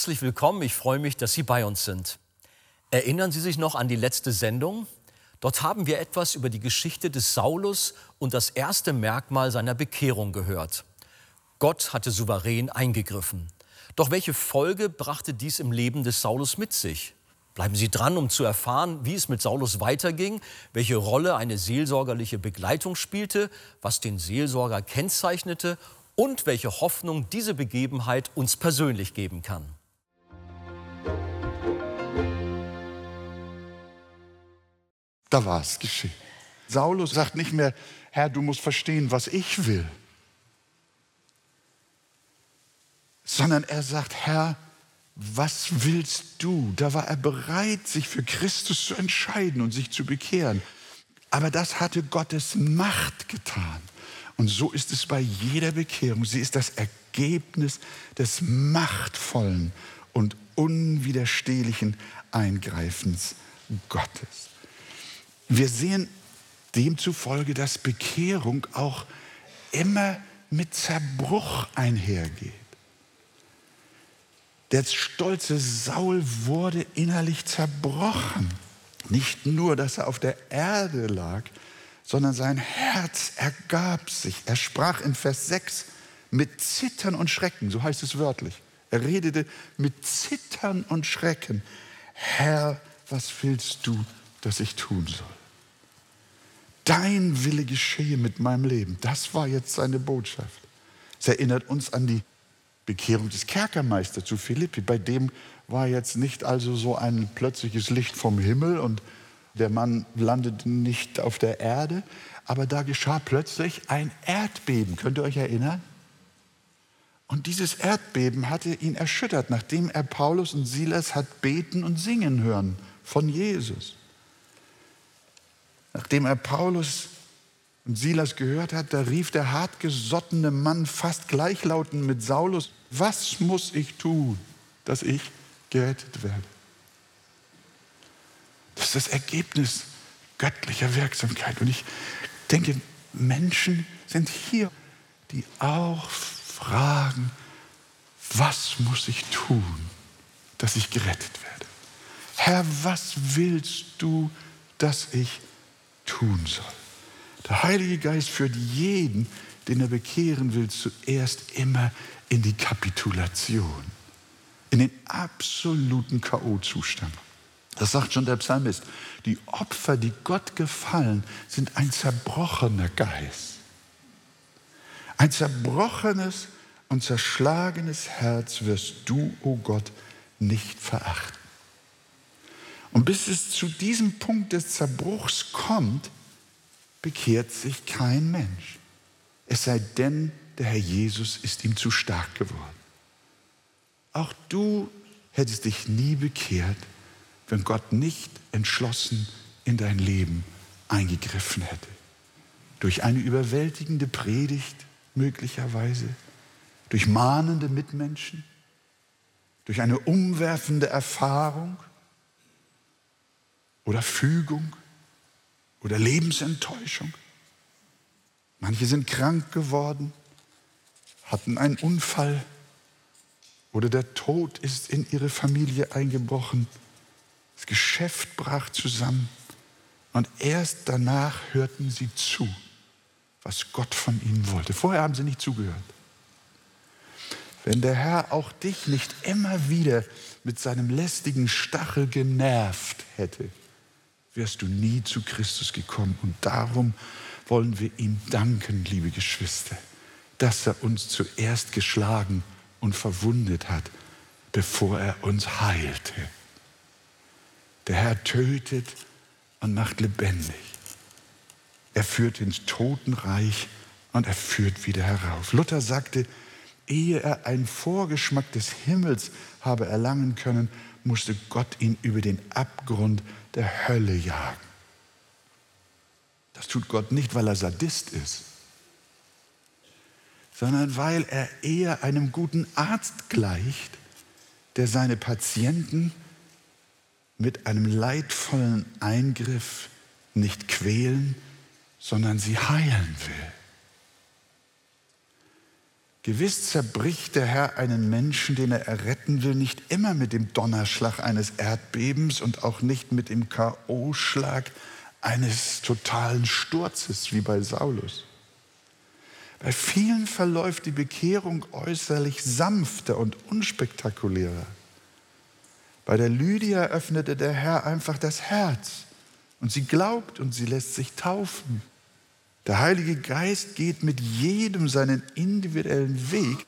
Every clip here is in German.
Herzlich willkommen, ich freue mich, dass Sie bei uns sind. Erinnern Sie sich noch an die letzte Sendung? Dort haben wir etwas über die Geschichte des Saulus und das erste Merkmal seiner Bekehrung gehört. Gott hatte souverän eingegriffen. Doch welche Folge brachte dies im Leben des Saulus mit sich? Bleiben Sie dran, um zu erfahren, wie es mit Saulus weiterging, welche Rolle eine seelsorgerliche Begleitung spielte, was den Seelsorger kennzeichnete und welche Hoffnung diese Begebenheit uns persönlich geben kann. Da war es geschehen. Saulus sagt nicht mehr, Herr, du musst verstehen, was ich will, sondern er sagt, Herr, was willst du? Da war er bereit, sich für Christus zu entscheiden und sich zu bekehren. Aber das hatte Gottes Macht getan. Und so ist es bei jeder Bekehrung. Sie ist das Ergebnis des machtvollen und unwiderstehlichen Eingreifens Gottes. Wir sehen demzufolge, dass Bekehrung auch immer mit Zerbruch einhergeht. Der stolze Saul wurde innerlich zerbrochen. Nicht nur, dass er auf der Erde lag, sondern sein Herz ergab sich. Er sprach in Vers 6 mit Zittern und Schrecken, so heißt es wörtlich. Er redete mit Zittern und Schrecken. Herr, was willst du, dass ich tun soll? Dein Wille geschehe mit meinem Leben. Das war jetzt seine Botschaft. Es erinnert uns an die Bekehrung des Kerkermeisters zu Philippi. Bei dem war jetzt nicht also so ein plötzliches Licht vom Himmel und der Mann landete nicht auf der Erde, aber da geschah plötzlich ein Erdbeben. Könnt ihr euch erinnern? Und dieses Erdbeben hatte ihn erschüttert, nachdem er Paulus und Silas hat beten und singen hören von Jesus. Nachdem er Paulus und Silas gehört hat, da rief der hartgesottene Mann fast gleichlautend mit Saulus, was muss ich tun, dass ich gerettet werde? Das ist das Ergebnis göttlicher Wirksamkeit. Und ich denke, Menschen sind hier, die auch fragen, was muss ich tun, dass ich gerettet werde? Herr, was willst du, dass ich tun soll? Der Heilige Geist führt jeden, den er bekehren will, zuerst immer in die Kapitulation, in den absoluten K.O.-Zustand. Das sagt schon der Psalmist. Die Opfer, die Gott gefallen, sind ein zerbrochener Geist. Ein zerbrochenes und zerschlagenes Herz wirst du, o oh Gott, nicht verachten. Und bis es zu diesem Punkt des Zerbruchs kommt, bekehrt sich kein Mensch. Es sei denn, der Herr Jesus ist ihm zu stark geworden. Auch du hättest dich nie bekehrt, wenn Gott nicht entschlossen in dein Leben eingegriffen hätte. Durch eine überwältigende Predigt möglicherweise, durch mahnende Mitmenschen, durch eine umwerfende Erfahrung oder Fügung oder Lebensenttäuschung. Manche sind krank geworden, hatten einen Unfall oder der Tod ist in ihre Familie eingebrochen das Geschäft brach zusammen und erst danach hörten sie zu, was Gott von ihnen wollte. Vorher haben sie nicht zugehört. Wenn der Herr auch dich nicht immer wieder mit seinem lästigen Stachel genervt hätte, wärst du nie zu Christus gekommen. Und darum wollen wir ihm danken, liebe Geschwister, dass er uns zuerst geschlagen und verwundet hat, bevor er uns heilte. Der Herr tötet und macht lebendig. Er führt ins Totenreich und er führt wieder herauf. Luther sagte, ehe er einen Vorgeschmack des Himmels habe erlangen können, musste Gott ihn über den Abgrund der Hölle jagen. Das tut Gott nicht, weil er Sadist ist, sondern weil er eher einem guten Arzt gleicht, der seine Patienten mit einem leidvollen Eingriff nicht quälen, sondern sie heilen will. Gewiss zerbricht der Herr einen Menschen, den er erretten will, nicht immer mit dem Donnerschlag eines Erdbebens und auch nicht mit dem K.O.-Schlag eines totalen Sturzes wie bei Saulus. Bei vielen verläuft die Bekehrung äußerlich sanfter und unspektakulärer. Bei der Lydia öffnete der Herr einfach das Herz und sie glaubt und sie lässt sich taufen. Der Heilige Geist geht mit jedem seinen individuellen Weg.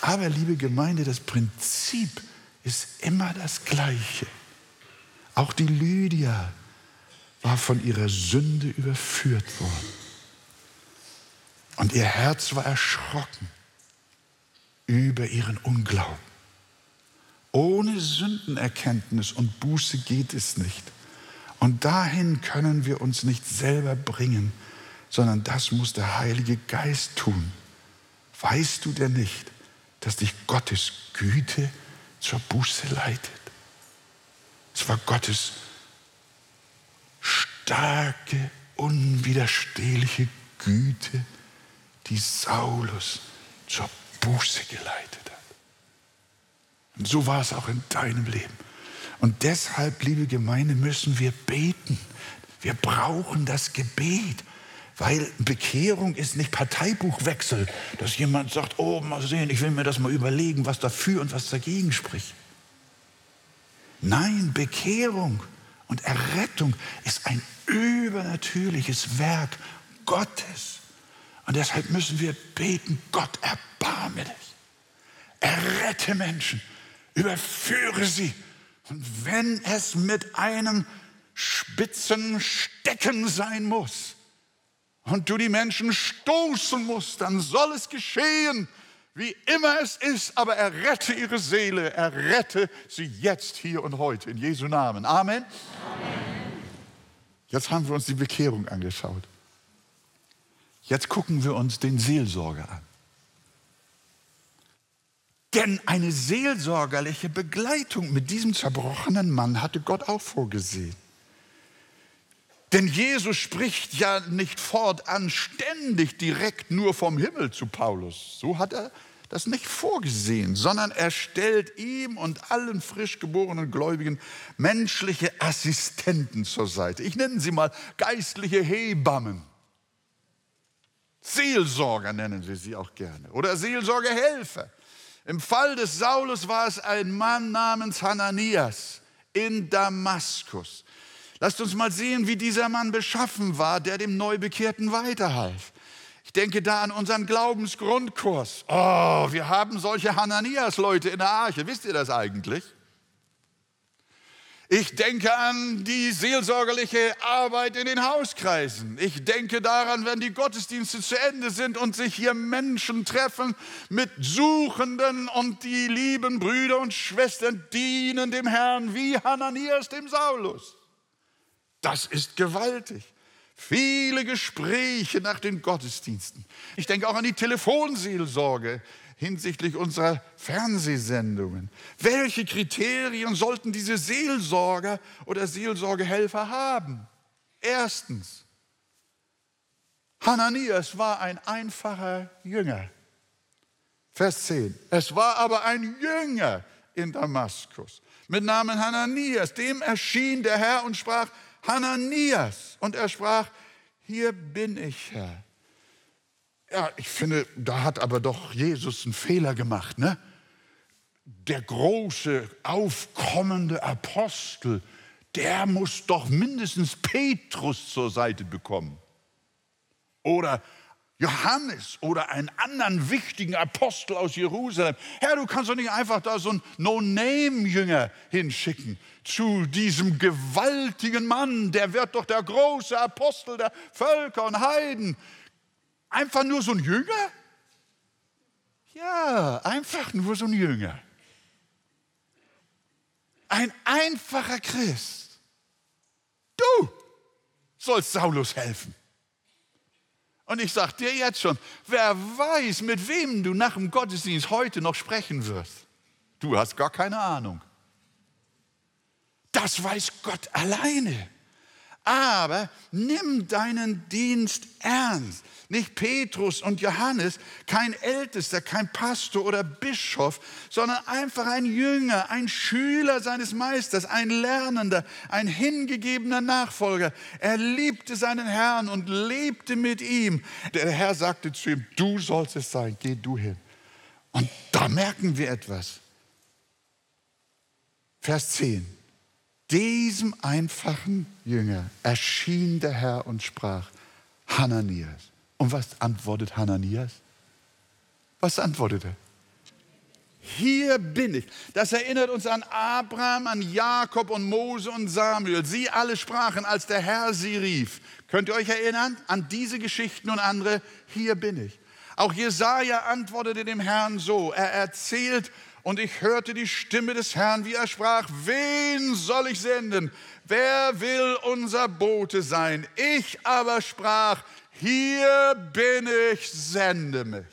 Aber, liebe Gemeinde, das Prinzip ist immer das gleiche. Auch die Lydia war von ihrer Sünde überführt worden. Und ihr Herz war erschrocken über ihren Unglauben. Ohne Sündenerkenntnis und Buße geht es nicht. Und dahin können wir uns nicht selber bringen, sondern das muss der Heilige Geist tun. Weißt du denn nicht, dass dich Gottes Güte zur Buße leitet? Es war Gottes starke, unwiderstehliche Güte, die Saulus zur Buße geleitet hat. Und so war es auch in deinem Leben. Und deshalb, liebe Gemeinde, müssen wir beten. Wir brauchen das Gebet. Weil Bekehrung ist nicht Parteibuchwechsel, dass jemand sagt, oh, mal sehen, ich will mir das mal überlegen, was dafür und was dagegen spricht. Nein, Bekehrung und Errettung ist ein übernatürliches Werk Gottes. Und deshalb müssen wir beten, Gott, erbarme dich. Errette Menschen, überführe sie. Und wenn es mit einem spitzen Stecken sein muss, und du die Menschen stoßen musst, dann soll es geschehen, wie immer es ist, aber errette ihre Seele, errette sie jetzt, hier und heute, in Jesu Namen. Amen. Amen. Jetzt haben wir uns die Bekehrung angeschaut. Jetzt gucken wir uns den Seelsorger an. Denn eine seelsorgerliche Begleitung mit diesem zerbrochenen Mann hatte Gott auch vorgesehen. Denn Jesus spricht ja nicht fortan ständig direkt nur vom Himmel zu Paulus. So hat er das nicht vorgesehen, sondern er stellt ihm und allen frisch geborenen Gläubigen menschliche Assistenten zur Seite. Ich nenne sie mal geistliche Hebammen. Seelsorger nennen sie sie auch gerne oder Seelsorgerhelfer. Im Fall des Saulus war es ein Mann namens Hananias in Damaskus. Lasst uns mal sehen, wie dieser Mann beschaffen war, der dem Neubekehrten weiterhalf. Ich denke da an unseren Glaubensgrundkurs. Oh, wir haben solche Hananias-Leute in der Arche. Wisst ihr das eigentlich? Ich denke an die seelsorgerliche Arbeit in den Hauskreisen. Ich denke daran, wenn die Gottesdienste zu Ende sind und sich hier Menschen treffen mit Suchenden und die lieben Brüder und Schwestern dienen dem Herrn wie Hananias dem Saulus. Das ist gewaltig. Viele Gespräche nach den Gottesdiensten. Ich denke auch an die Telefonseelsorge hinsichtlich unserer Fernsehsendungen. Welche Kriterien sollten diese Seelsorger oder Seelsorgehelfer haben? Erstens, Hananias war ein einfacher Jünger. Vers 10. Es war aber ein Jünger in Damaskus mit Namen Hananias. Dem erschien der Herr und sprach, Hananias. Und er sprach, hier bin ich, Herr. Ja, ich finde, da hat aber doch Jesus einen Fehler gemacht. Ne? Der große, aufkommende Apostel, der muss doch mindestens Petrus zur Seite bekommen. Oder Johannes oder einen anderen wichtigen Apostel aus Jerusalem. Herr, du kannst doch nicht einfach da so einen No-Name-Jünger hinschicken zu diesem gewaltigen Mann, der wird doch der große Apostel der Völker und Heiden. Einfach nur so ein Jünger? Ja, einfach nur so ein Jünger. Ein einfacher Christ. Du sollst Saulus helfen. Und ich sage dir jetzt schon, wer weiß, mit wem du nach dem Gottesdienst heute noch sprechen wirst. Du hast gar keine Ahnung. Das weiß Gott alleine. Aber nimm deinen Dienst ernst. Nicht Petrus und Johannes, kein Ältester, kein Pastor oder Bischof, sondern einfach ein Jünger, ein Schüler seines Meisters, ein Lernender, ein hingegebener Nachfolger. Er liebte seinen Herrn und lebte mit ihm. Der Herr sagte zu ihm, du sollst es sein, geh du hin. Und da merken wir etwas. Vers 10. Diesem einfachen Jünger erschien der Herr und sprach, Hananias. Und was antwortet Hananias? Was antwortet er? Hier bin ich. Das erinnert uns an Abraham, an Jakob und Mose und Samuel. Sie alle sprachen, als der Herr sie rief. Könnt ihr euch erinnern an diese Geschichten und andere? Hier bin ich. Auch Jesaja antwortete dem Herrn so. Er erzählt, und ich hörte die Stimme des Herrn, wie er sprach: Wen soll ich senden? Wer will unser Bote sein? Ich aber sprach: hier bin ich, sende mich.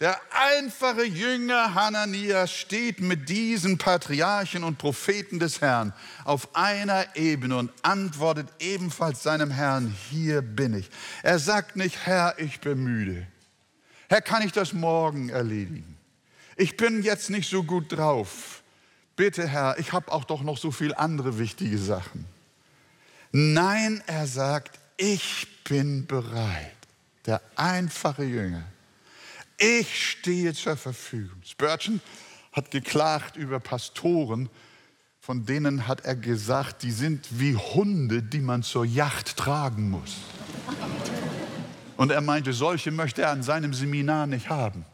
Der einfache Jünger Hananias steht mit diesen Patriarchen und Propheten des Herrn auf einer Ebene und antwortet ebenfalls seinem Herrn, hier bin ich. Er sagt nicht, Herr, ich bin müde. Herr, kann ich das morgen erledigen? Ich bin jetzt nicht so gut drauf. Bitte, Herr, ich habe auch doch noch so viel andere wichtige Sachen. Nein, er sagt, ich bin bereit. Der einfache Jünger. Ich stehe zur Verfügung. Spurgeon hat geklagt über Pastoren, von denen hat er gesagt, die sind wie Hunde, die man zur Yacht tragen muss. Und er meinte, solche möchte er an seinem Seminar nicht haben.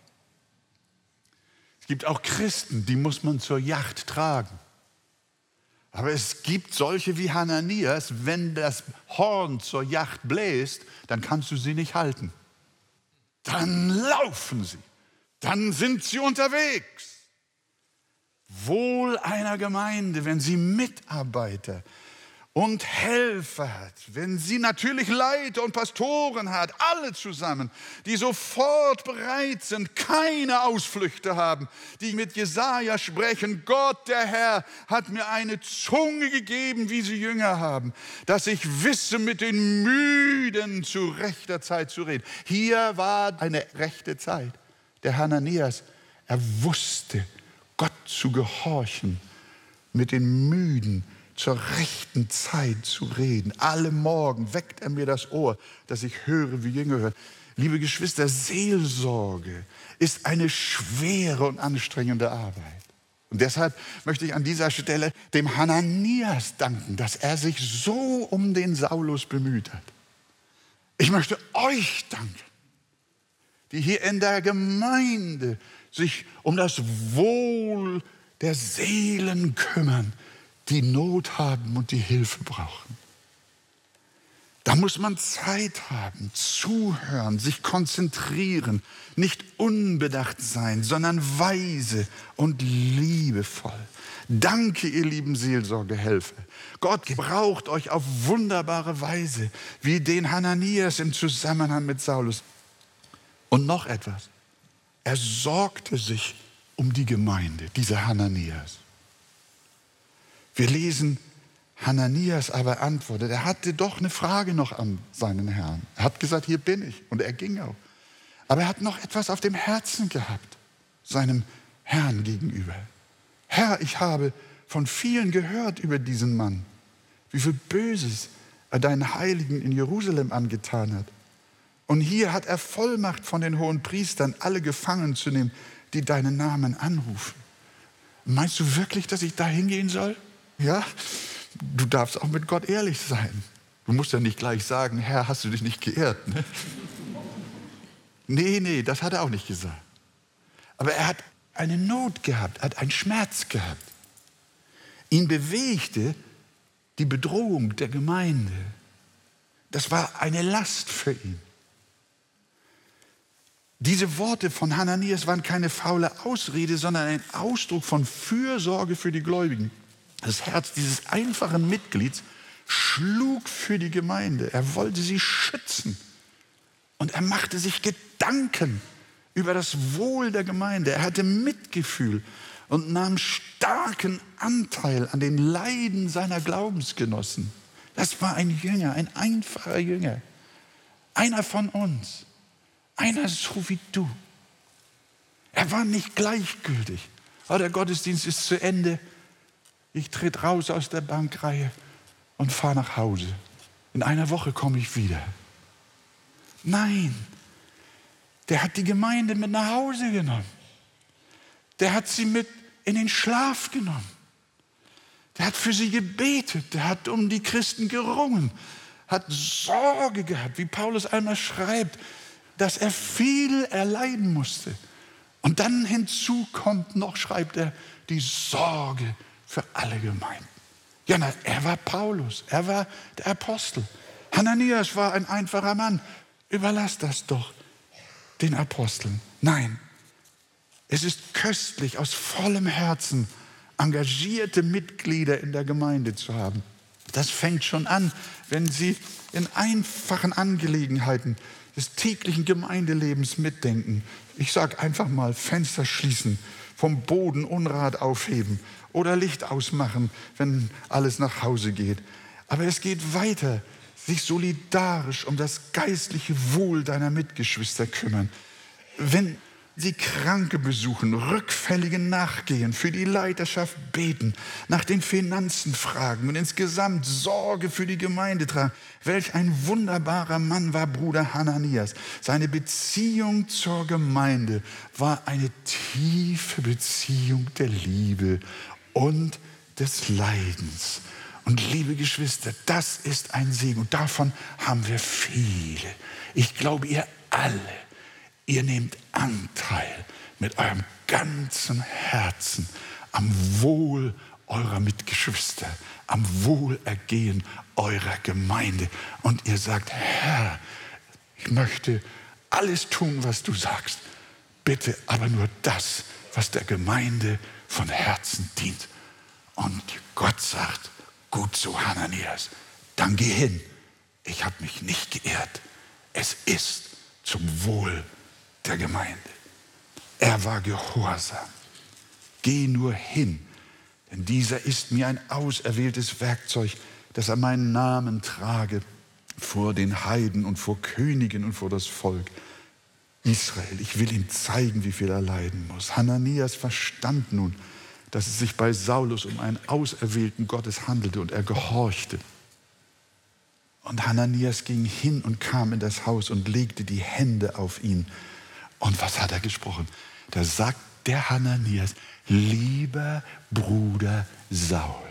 Es gibt auch Christen, die muss man zur Yacht tragen. Aber es gibt solche wie Hananias, wenn das Horn zur Yacht bläst, dann kannst du sie nicht halten. Dann laufen sie, dann sind sie unterwegs. Wohl einer Gemeinde, wenn sie Mitarbeiter, und Helfer hat, wenn sie natürlich Leiter und Pastoren hat, alle zusammen, die sofort bereit sind, keine Ausflüchte haben, die mit Jesaja sprechen, Gott der Herr hat mir eine Zunge gegeben, wie sie Jünger haben, dass ich wisse, mit den Müden zu rechter Zeit zu reden. Hier war eine rechte Zeit. Der Hananias, er wusste, Gott zu gehorchen, mit den Müden zur rechten Zeit zu reden. Alle Morgen weckt er mir das Ohr, dass ich höre, wie Jünger hören. Liebe Geschwister, Seelsorge ist eine schwere und anstrengende Arbeit. Und deshalb möchte ich an dieser Stelle dem Hananias danken, dass er sich so um den Saulus bemüht hat. Ich möchte euch danken, die hier in der Gemeinde sich um das Wohl der Seelen kümmern die Not haben und die Hilfe brauchen. Da muss man Zeit haben, zuhören, sich konzentrieren, nicht unbedacht sein, sondern weise und liebevoll. Danke, ihr lieben Seelsorgehelfer. Gott gebraucht euch auf wunderbare Weise, wie den Hananias im Zusammenhang mit Saulus. Und noch etwas. Er sorgte sich um die Gemeinde, dieser Hananias. Wir lesen, Hananias aber antwortet, er hatte doch eine Frage noch an seinen Herrn. Er hat gesagt, hier bin ich. Und er ging auch. Aber er hat noch etwas auf dem Herzen gehabt, seinem Herrn gegenüber. Herr, ich habe von vielen gehört über diesen Mann, wie viel Böses er deinen Heiligen in Jerusalem angetan hat. Und hier hat er Vollmacht von den hohen Priestern, alle gefangen zu nehmen, die deinen Namen anrufen. Meinst du wirklich, dass ich da hingehen soll? Ja, du darfst auch mit Gott ehrlich sein. Du musst ja nicht gleich sagen, Herr, hast du dich nicht geehrt? Ne? Nee, nee, das hat er auch nicht gesagt. Aber er hat eine Not gehabt, er hat einen Schmerz gehabt. Ihn bewegte die Bedrohung der Gemeinde. Das war eine Last für ihn. Diese Worte von Hananias waren keine faule Ausrede, sondern ein Ausdruck von Fürsorge für die Gläubigen. Das Herz dieses einfachen Mitglieds schlug für die Gemeinde. Er wollte sie schützen. Und er machte sich Gedanken über das Wohl der Gemeinde. Er hatte Mitgefühl und nahm starken Anteil an den Leiden seiner Glaubensgenossen. Das war ein Jünger, ein einfacher Jünger. Einer von uns. Einer so wie du. Er war nicht gleichgültig. Oh, der Gottesdienst ist zu Ende. Ich trete raus aus der Bankreihe und fahre nach Hause. In einer Woche komme ich wieder. Nein, der hat die Gemeinde mit nach Hause genommen. Der hat sie mit in den Schlaf genommen. Der hat für sie gebetet. Der hat um die Christen gerungen. Hat Sorge gehabt, wie Paulus einmal schreibt, dass er viel erleiden musste. Und dann hinzu kommt noch, schreibt er, die Sorge für alle Gemeinden. Ja, na, er war Paulus, er war der Apostel. Hananias war ein einfacher Mann. Überlass das doch den Aposteln. Nein, es ist köstlich, aus vollem Herzen engagierte Mitglieder in der Gemeinde zu haben. Das fängt schon an, wenn sie in einfachen Angelegenheiten des täglichen Gemeindelebens mitdenken. Ich sage einfach mal Fenster schließen, vom Boden Unrat aufheben oder Licht ausmachen, wenn alles nach Hause geht. Aber es geht weiter, sich solidarisch um das geistliche Wohl deiner Mitgeschwister kümmern. Wenn sie Kranke besuchen, Rückfälligen nachgehen, für die Leiterschaft beten, nach den Finanzen fragen und insgesamt Sorge für die Gemeinde tragen. Welch ein wunderbarer Mann war Bruder Hananias. Seine Beziehung zur Gemeinde war eine tiefe Beziehung der Liebe und des Leidens. Und liebe Geschwister, das ist ein Segen und davon haben wir viele. Ich glaube, ihr alle Ihr nehmt Anteil mit eurem ganzen Herzen am Wohl eurer Mitgeschwister, am Wohlergehen eurer Gemeinde. Und ihr sagt, Herr, ich möchte alles tun, was du sagst. Bitte aber nur das, was der Gemeinde von Herzen dient. Und Gott sagt, gut so, Hananias, dann geh hin. Ich habe mich nicht geirrt. Es ist zum Wohl der Gemeinde. Er war gehorsam. Geh nur hin, denn dieser ist mir ein auserwähltes Werkzeug, das er meinen Namen trage vor den Heiden und vor Königen und vor das Volk. Israel, ich will ihm zeigen, wie viel er leiden muss. Hananias verstand nun, dass es sich bei Saulus um einen auserwählten Gottes handelte und er gehorchte. Und Hananias ging hin und kam in das Haus und legte die Hände auf ihn. Und was hat er gesprochen? Da sagt der Hananias, lieber Bruder Saul.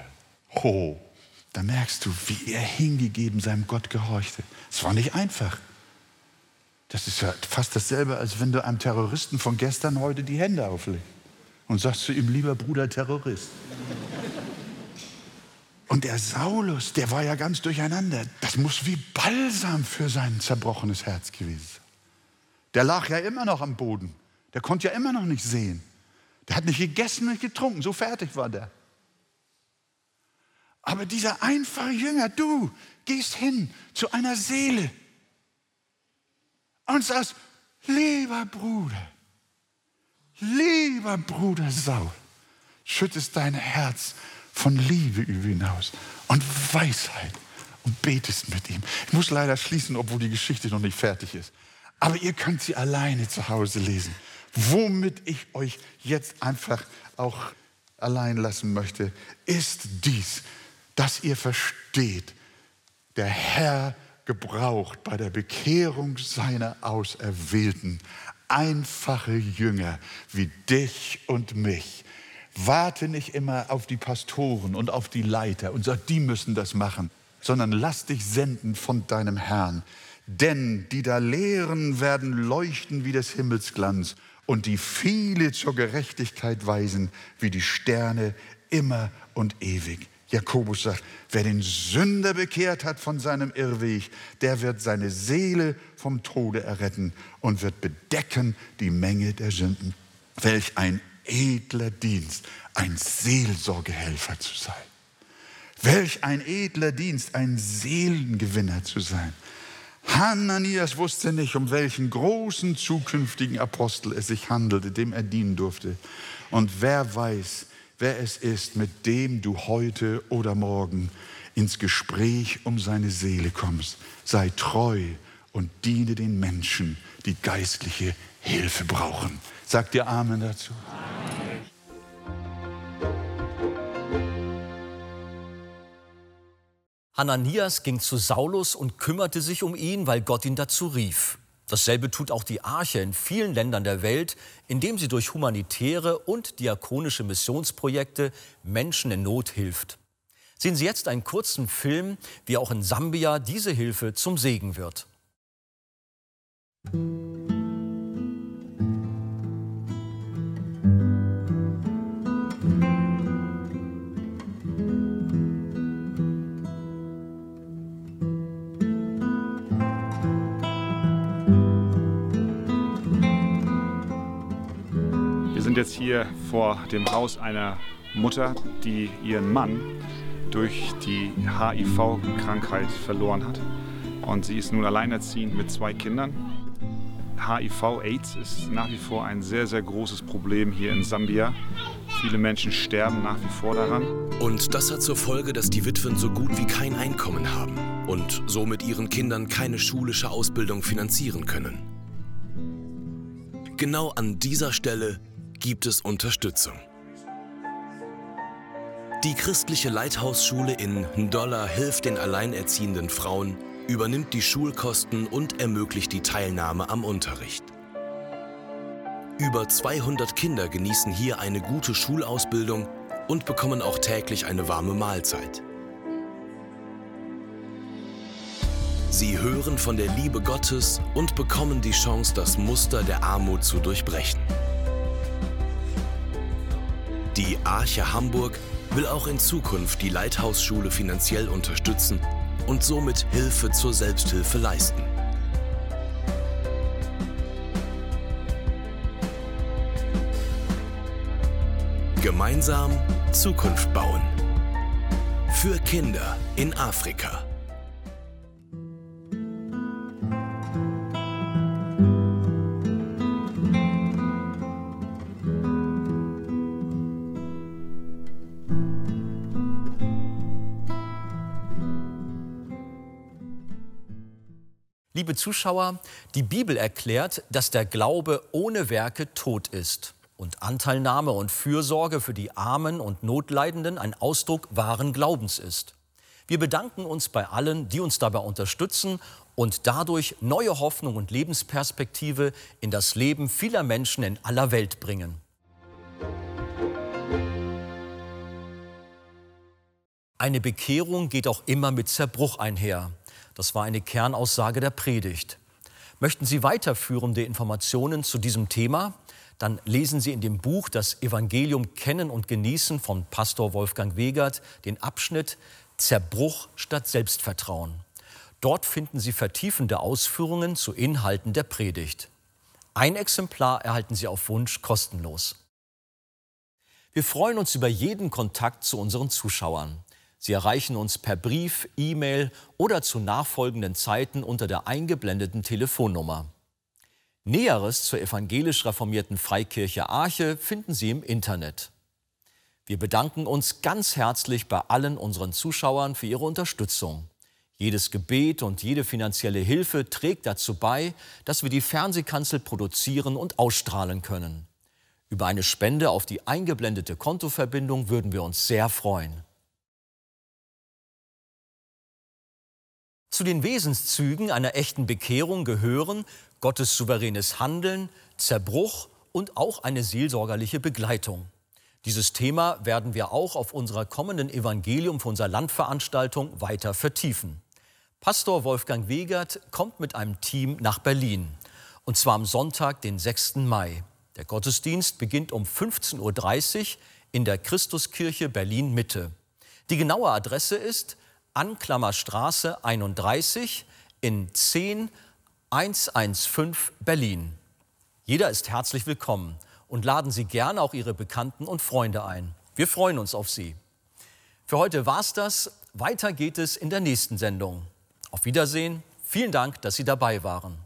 Ho, da merkst du, wie er hingegeben seinem Gott gehorchte. Es war nicht einfach. Das ist ja fast dasselbe, als wenn du einem Terroristen von gestern heute die Hände auflegst und sagst zu ihm, lieber Bruder Terrorist. Und der Saulus, der war ja ganz durcheinander. Das muss wie Balsam für sein zerbrochenes Herz gewesen sein. Der lag ja immer noch am Boden. Der konnte ja immer noch nicht sehen. Der hat nicht gegessen und getrunken, so fertig war der. Aber dieser einfache Jünger, du gehst hin zu einer Seele und sagst, lieber Bruder, lieber Bruder Saul, schüttest dein Herz von Liebe über ihn aus und Weisheit und betest mit ihm. Ich muss leider schließen, obwohl die Geschichte noch nicht fertig ist. Aber ihr könnt sie alleine zu Hause lesen. Womit ich euch jetzt einfach auch allein lassen möchte, ist dies, dass ihr versteht, der Herr gebraucht bei der Bekehrung seiner Auserwählten einfache Jünger wie dich und mich. Warte nicht immer auf die Pastoren und auf die Leiter und sag, die müssen das machen, sondern lass dich senden von deinem Herrn. Denn die da lehren werden leuchten wie des Himmelsglanz und die viele zur Gerechtigkeit weisen wie die Sterne immer und ewig. Jakobus sagt, wer den Sünder bekehrt hat von seinem Irrweg, der wird seine Seele vom Tode erretten und wird bedecken die Menge der Sünden. Welch ein edler Dienst, ein Seelsorgehelfer zu sein. Welch ein edler Dienst, ein Seelengewinner zu sein. Hananias wusste nicht, um welchen großen zukünftigen Apostel es sich handelte, dem er dienen durfte. Und wer weiß, wer es ist, mit dem du heute oder morgen ins Gespräch um seine Seele kommst. Sei treu und diene den Menschen, die geistliche Hilfe brauchen. Sagt ihr Amen dazu? Hananias ging zu Saulus und kümmerte sich um ihn, weil Gott ihn dazu rief. Dasselbe tut auch die Arche in vielen Ländern der Welt, indem sie durch humanitäre und diakonische Missionsprojekte Menschen in Not hilft. Sehen Sie jetzt einen kurzen Film, wie auch in Sambia diese Hilfe zum Segen wird. Sind jetzt hier vor dem Haus einer Mutter, die ihren Mann durch die HIV-Krankheit verloren hat. Und sie ist nun alleinerziehend mit zwei Kindern. HIV-Aids ist nach wie vor ein sehr, sehr großes Problem hier in Sambia. Viele Menschen sterben nach wie vor daran. Und das hat zur Folge, dass die Witwen so gut wie kein Einkommen haben und somit ihren Kindern keine schulische Ausbildung finanzieren können. Genau an dieser Stelle gibt es Unterstützung. Die christliche Leithausschule in Ndola hilft den alleinerziehenden Frauen, übernimmt die Schulkosten und ermöglicht die Teilnahme am Unterricht. Über 200 Kinder genießen hier eine gute Schulausbildung und bekommen auch täglich eine warme Mahlzeit. Sie hören von der Liebe Gottes und bekommen die Chance, das Muster der Armut zu durchbrechen. Die Arche Hamburg will auch in Zukunft die Leithausschule finanziell unterstützen und somit Hilfe zur Selbsthilfe leisten. Gemeinsam Zukunft bauen. Für Kinder in Afrika. Liebe Zuschauer, die Bibel erklärt, dass der Glaube ohne Werke tot ist und Anteilnahme und Fürsorge für die Armen und Notleidenden ein Ausdruck wahren Glaubens ist. Wir bedanken uns bei allen, die uns dabei unterstützen und dadurch neue Hoffnung und Lebensperspektive in das Leben vieler Menschen in aller Welt bringen. Eine Bekehrung geht auch immer mit Zerbruch einher. Das war eine Kernaussage der Predigt. Möchten Sie weiterführende Informationen zu diesem Thema? Dann lesen Sie in dem Buch Das Evangelium Kennen und Genießen von Pastor Wolfgang Wegert den Abschnitt Zerbruch statt Selbstvertrauen. Dort finden Sie vertiefende Ausführungen zu Inhalten der Predigt. Ein Exemplar erhalten Sie auf Wunsch kostenlos. Wir freuen uns über jeden Kontakt zu unseren Zuschauern. Sie erreichen uns per Brief, E-Mail oder zu nachfolgenden Zeiten unter der eingeblendeten Telefonnummer. Näheres zur evangelisch reformierten Freikirche Arche finden Sie im Internet. Wir bedanken uns ganz herzlich bei allen unseren Zuschauern für ihre Unterstützung. Jedes Gebet und jede finanzielle Hilfe trägt dazu bei, dass wir die Fernsehkanzel produzieren und ausstrahlen können. Über eine Spende auf die eingeblendete Kontoverbindung würden wir uns sehr freuen. Zu den Wesenszügen einer echten Bekehrung gehören Gottes souveränes Handeln, Zerbruch und auch eine seelsorgerliche Begleitung. Dieses Thema werden wir auch auf unserer kommenden Evangelium für unserer Landveranstaltung weiter vertiefen. Pastor Wolfgang Wegert kommt mit einem Team nach Berlin. Und zwar am Sonntag, den 6. Mai. Der Gottesdienst beginnt um 15.30 Uhr in der Christuskirche Berlin Mitte. Die genaue Adresse ist Anklammerstraße 31 in 10115 Berlin. Jeder ist herzlich willkommen und laden Sie gerne auch Ihre Bekannten und Freunde ein. Wir freuen uns auf Sie. Für heute war's das. Weiter geht es in der nächsten Sendung. Auf Wiedersehen. Vielen Dank, dass Sie dabei waren.